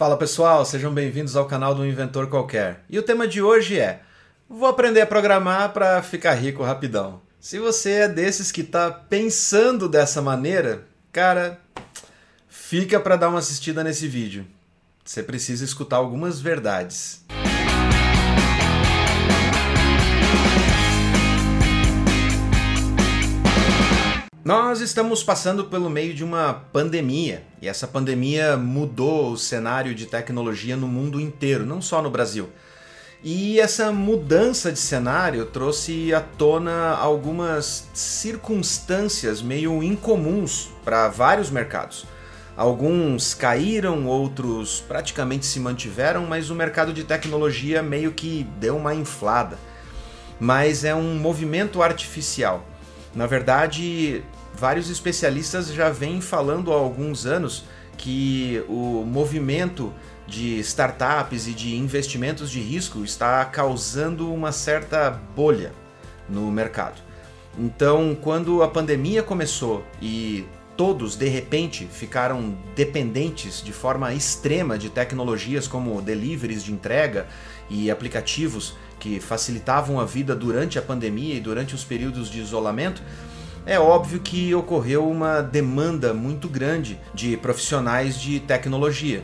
Fala pessoal, sejam bem-vindos ao canal do Inventor Qualquer. E o tema de hoje é: Vou aprender a programar para ficar rico rapidão. Se você é desses que está pensando dessa maneira, cara, fica para dar uma assistida nesse vídeo. Você precisa escutar algumas verdades. Nós estamos passando pelo meio de uma pandemia e essa pandemia mudou o cenário de tecnologia no mundo inteiro, não só no Brasil. E essa mudança de cenário trouxe à tona algumas circunstâncias meio incomuns para vários mercados. Alguns caíram, outros praticamente se mantiveram, mas o mercado de tecnologia meio que deu uma inflada. Mas é um movimento artificial na verdade, vários especialistas já vêm falando há alguns anos que o movimento de startups e de investimentos de risco está causando uma certa bolha no mercado. Então, quando a pandemia começou e todos de repente ficaram dependentes de forma extrema de tecnologias como deliveries de entrega e aplicativos que facilitavam a vida durante a pandemia e durante os períodos de isolamento, é óbvio que ocorreu uma demanda muito grande de profissionais de tecnologia.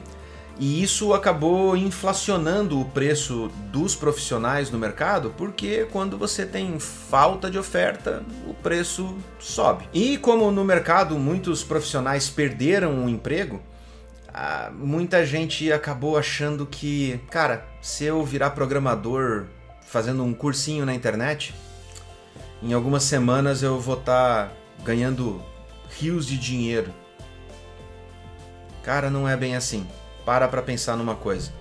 E isso acabou inflacionando o preço dos profissionais no mercado, porque quando você tem falta de oferta, o preço sobe. E como no mercado muitos profissionais perderam o emprego, muita gente acabou achando que, cara, se eu virar programador fazendo um cursinho na internet, em algumas semanas eu vou estar tá ganhando rios de dinheiro. Cara, não é bem assim para para pensar numa coisa.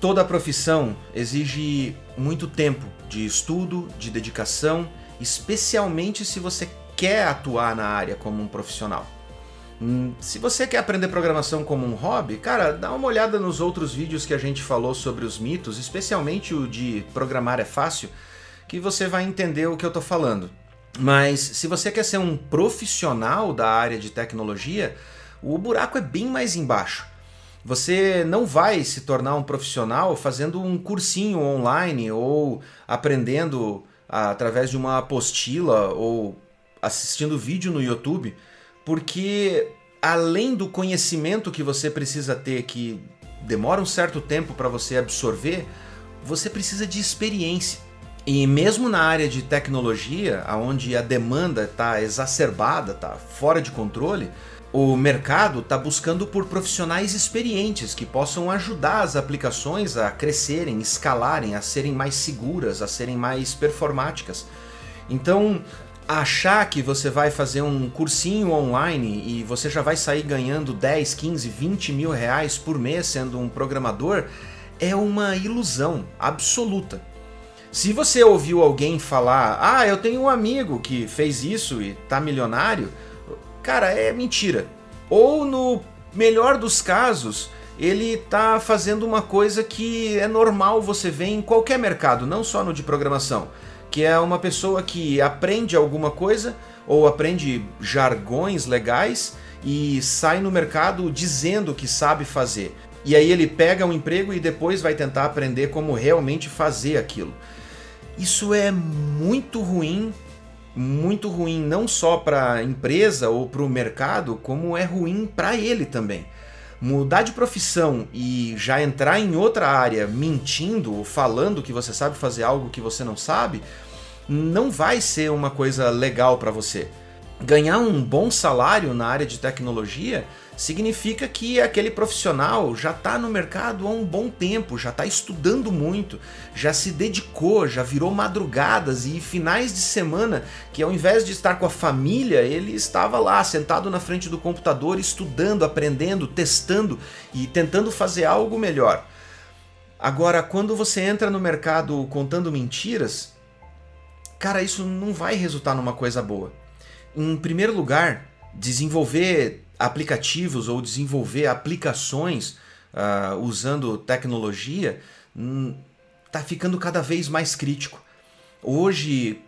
Toda profissão exige muito tempo de estudo, de dedicação, especialmente se você quer atuar na área como um profissional. Hum, se você quer aprender programação como um hobby, cara, dá uma olhada nos outros vídeos que a gente falou sobre os mitos, especialmente o de programar é fácil, que você vai entender o que eu estou falando. Mas se você quer ser um profissional da área de tecnologia, o buraco é bem mais embaixo. Você não vai se tornar um profissional fazendo um cursinho online ou aprendendo através de uma apostila ou assistindo vídeo no YouTube, porque além do conhecimento que você precisa ter, que demora um certo tempo para você absorver, você precisa de experiência. E mesmo na área de tecnologia, onde a demanda está exacerbada, está fora de controle, o mercado está buscando por profissionais experientes que possam ajudar as aplicações a crescerem, escalarem, a serem mais seguras, a serem mais performáticas. Então, achar que você vai fazer um cursinho online e você já vai sair ganhando 10, 15, 20 mil reais por mês sendo um programador é uma ilusão absoluta. Se você ouviu alguém falar, ah, eu tenho um amigo que fez isso e tá milionário, Cara, é mentira. Ou no melhor dos casos, ele tá fazendo uma coisa que é normal você ver em qualquer mercado, não só no de programação, que é uma pessoa que aprende alguma coisa ou aprende jargões legais e sai no mercado dizendo que sabe fazer. E aí ele pega um emprego e depois vai tentar aprender como realmente fazer aquilo. Isso é muito ruim muito ruim não só para a empresa ou para o mercado, como é ruim para ele também. Mudar de profissão e já entrar em outra área mentindo ou falando que você sabe fazer algo que você não sabe, não vai ser uma coisa legal para você. Ganhar um bom salário na área de tecnologia significa que aquele profissional já está no mercado há um bom tempo, já está estudando muito, já se dedicou, já virou madrugadas e finais de semana que ao invés de estar com a família, ele estava lá sentado na frente do computador estudando, aprendendo, testando e tentando fazer algo melhor. Agora, quando você entra no mercado contando mentiras, cara, isso não vai resultar numa coisa boa. Em primeiro lugar, desenvolver aplicativos ou desenvolver aplicações uh, usando tecnologia está hum, ficando cada vez mais crítico. Hoje,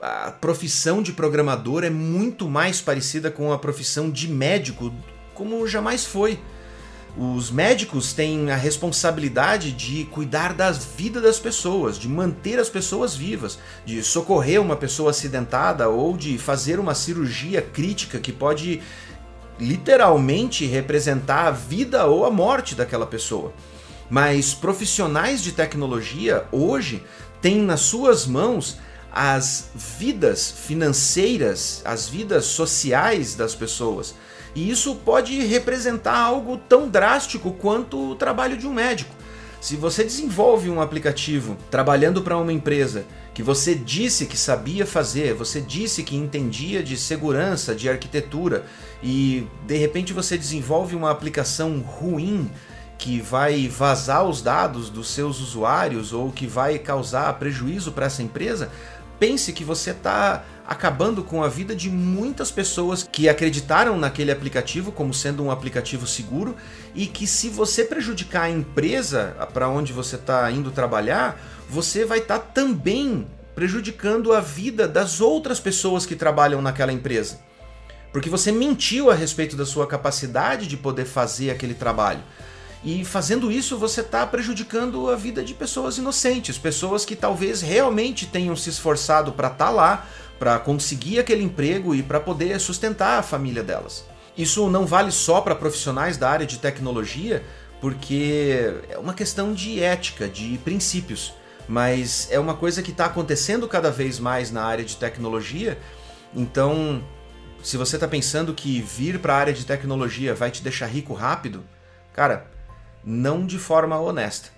a profissão de programador é muito mais parecida com a profissão de médico, como jamais foi. Os médicos têm a responsabilidade de cuidar da vida das pessoas, de manter as pessoas vivas, de socorrer uma pessoa acidentada ou de fazer uma cirurgia crítica que pode literalmente representar a vida ou a morte daquela pessoa. Mas profissionais de tecnologia hoje têm nas suas mãos as vidas financeiras, as vidas sociais das pessoas. E isso pode representar algo tão drástico quanto o trabalho de um médico. Se você desenvolve um aplicativo trabalhando para uma empresa que você disse que sabia fazer, você disse que entendia de segurança, de arquitetura, e de repente você desenvolve uma aplicação ruim que vai vazar os dados dos seus usuários ou que vai causar prejuízo para essa empresa, pense que você está acabando com a vida de muitas pessoas que acreditaram naquele aplicativo como sendo um aplicativo seguro e que se você prejudicar a empresa para onde você está indo trabalhar, você vai estar tá também prejudicando a vida das outras pessoas que trabalham naquela empresa. Porque você mentiu a respeito da sua capacidade de poder fazer aquele trabalho. E fazendo isso, você está prejudicando a vida de pessoas inocentes, pessoas que talvez realmente tenham se esforçado para estar tá lá, para conseguir aquele emprego e para poder sustentar a família delas. Isso não vale só para profissionais da área de tecnologia, porque é uma questão de ética, de princípios, mas é uma coisa que está acontecendo cada vez mais na área de tecnologia. Então, se você está pensando que vir para a área de tecnologia vai te deixar rico rápido, cara, não de forma honesta.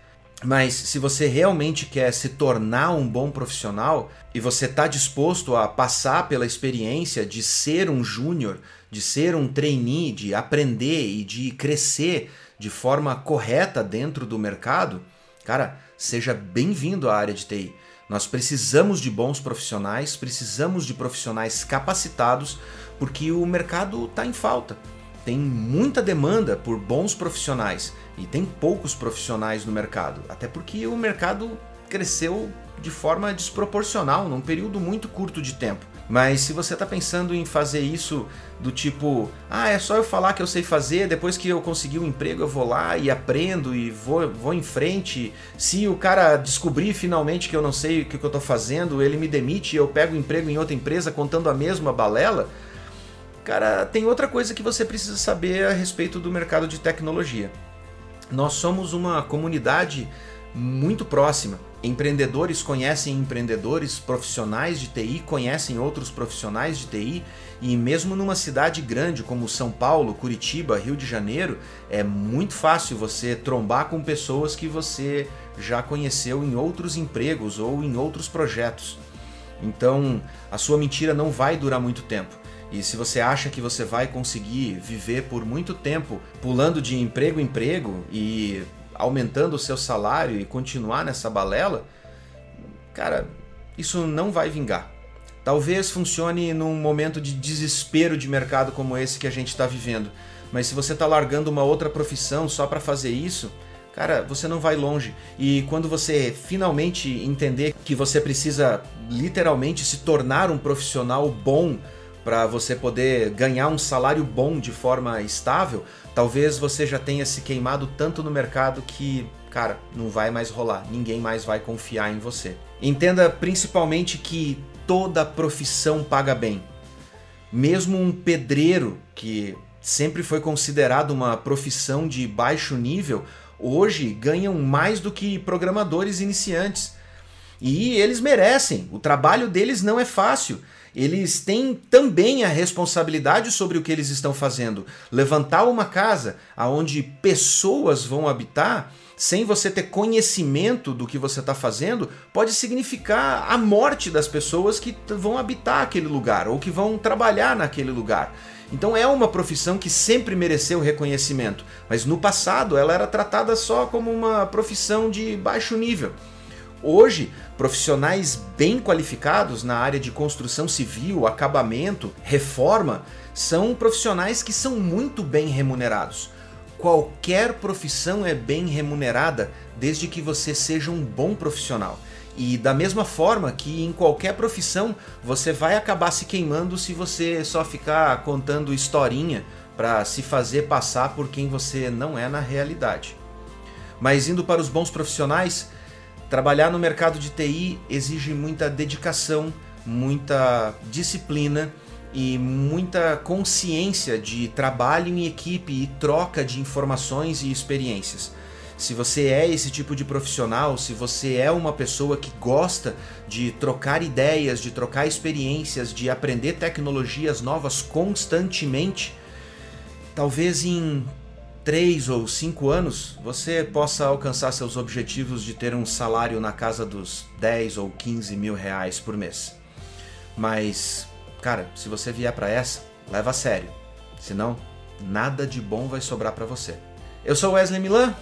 Mas se você realmente quer se tornar um bom profissional e você está disposto a passar pela experiência de ser um júnior, de ser um trainee, de aprender e de crescer de forma correta dentro do mercado, cara, seja bem-vindo à área de TI. Nós precisamos de bons profissionais, precisamos de profissionais capacitados, porque o mercado está em falta tem muita demanda por bons profissionais e tem poucos profissionais no mercado, até porque o mercado cresceu de forma desproporcional num período muito curto de tempo. Mas se você está pensando em fazer isso do tipo, ah, é só eu falar que eu sei fazer, depois que eu conseguir um emprego eu vou lá e aprendo e vou, vou em frente. Se o cara descobrir finalmente que eu não sei o que eu estou fazendo, ele me demite e eu pego um emprego em outra empresa contando a mesma balela, Cara, tem outra coisa que você precisa saber a respeito do mercado de tecnologia. Nós somos uma comunidade muito próxima. Empreendedores conhecem empreendedores, profissionais de TI conhecem outros profissionais de TI, e mesmo numa cidade grande como São Paulo, Curitiba, Rio de Janeiro, é muito fácil você trombar com pessoas que você já conheceu em outros empregos ou em outros projetos. Então, a sua mentira não vai durar muito tempo. E se você acha que você vai conseguir viver por muito tempo pulando de emprego em emprego e aumentando o seu salário e continuar nessa balela, cara, isso não vai vingar. Talvez funcione num momento de desespero de mercado como esse que a gente está vivendo, mas se você está largando uma outra profissão só para fazer isso, cara, você não vai longe. E quando você finalmente entender que você precisa literalmente se tornar um profissional bom para você poder ganhar um salário bom de forma estável, talvez você já tenha se queimado tanto no mercado que, cara, não vai mais rolar, ninguém mais vai confiar em você. Entenda principalmente que toda profissão paga bem. Mesmo um pedreiro, que sempre foi considerado uma profissão de baixo nível, hoje ganham mais do que programadores iniciantes. E eles merecem, o trabalho deles não é fácil eles têm também a responsabilidade sobre o que eles estão fazendo. Levantar uma casa aonde pessoas vão habitar sem você ter conhecimento do que você está fazendo, pode significar a morte das pessoas que vão habitar aquele lugar ou que vão trabalhar naquele lugar. Então é uma profissão que sempre mereceu reconhecimento, mas no passado ela era tratada só como uma profissão de baixo nível. Hoje, profissionais bem qualificados na área de construção civil, acabamento, reforma, são profissionais que são muito bem remunerados. Qualquer profissão é bem remunerada desde que você seja um bom profissional. E da mesma forma que em qualquer profissão você vai acabar se queimando se você só ficar contando historinha para se fazer passar por quem você não é na realidade. Mas indo para os bons profissionais, trabalhar no mercado de TI exige muita dedicação, muita disciplina e muita consciência de trabalho em equipe e troca de informações e experiências. Se você é esse tipo de profissional, se você é uma pessoa que gosta de trocar ideias, de trocar experiências, de aprender tecnologias novas constantemente, talvez em três ou cinco anos você possa alcançar seus objetivos de ter um salário na casa dos 10 ou 15 mil reais por mês. Mas, cara, se você vier para essa, leva a sério. Senão, nada de bom vai sobrar para você. Eu sou Wesley Milan,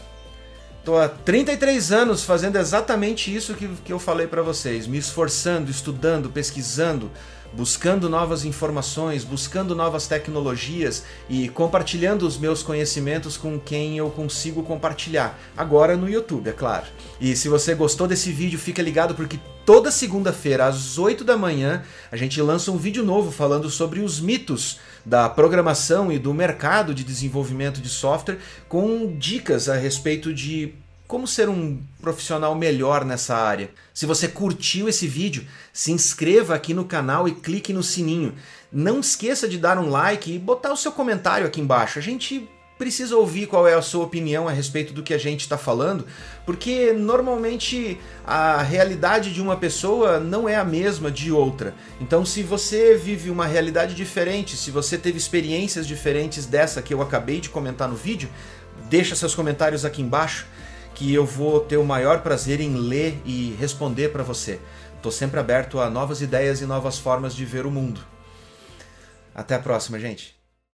Tô há 33 anos fazendo exatamente isso que, que eu falei para vocês, me esforçando, estudando, pesquisando, buscando novas informações, buscando novas tecnologias e compartilhando os meus conhecimentos com quem eu consigo compartilhar. Agora no YouTube, é claro. E se você gostou desse vídeo, fica ligado porque toda segunda-feira às 8 da manhã a gente lança um vídeo novo falando sobre os mitos da programação e do mercado de desenvolvimento de software com dicas a respeito de como ser um profissional melhor nessa área. Se você curtiu esse vídeo, se inscreva aqui no canal e clique no sininho. Não esqueça de dar um like e botar o seu comentário aqui embaixo. A gente precisa ouvir qual é a sua opinião a respeito do que a gente está falando, porque normalmente a realidade de uma pessoa não é a mesma de outra. Então, se você vive uma realidade diferente, se você teve experiências diferentes dessa que eu acabei de comentar no vídeo, deixa seus comentários aqui embaixo que eu vou ter o maior prazer em ler e responder para você. Estou sempre aberto a novas ideias e novas formas de ver o mundo. Até a próxima, gente.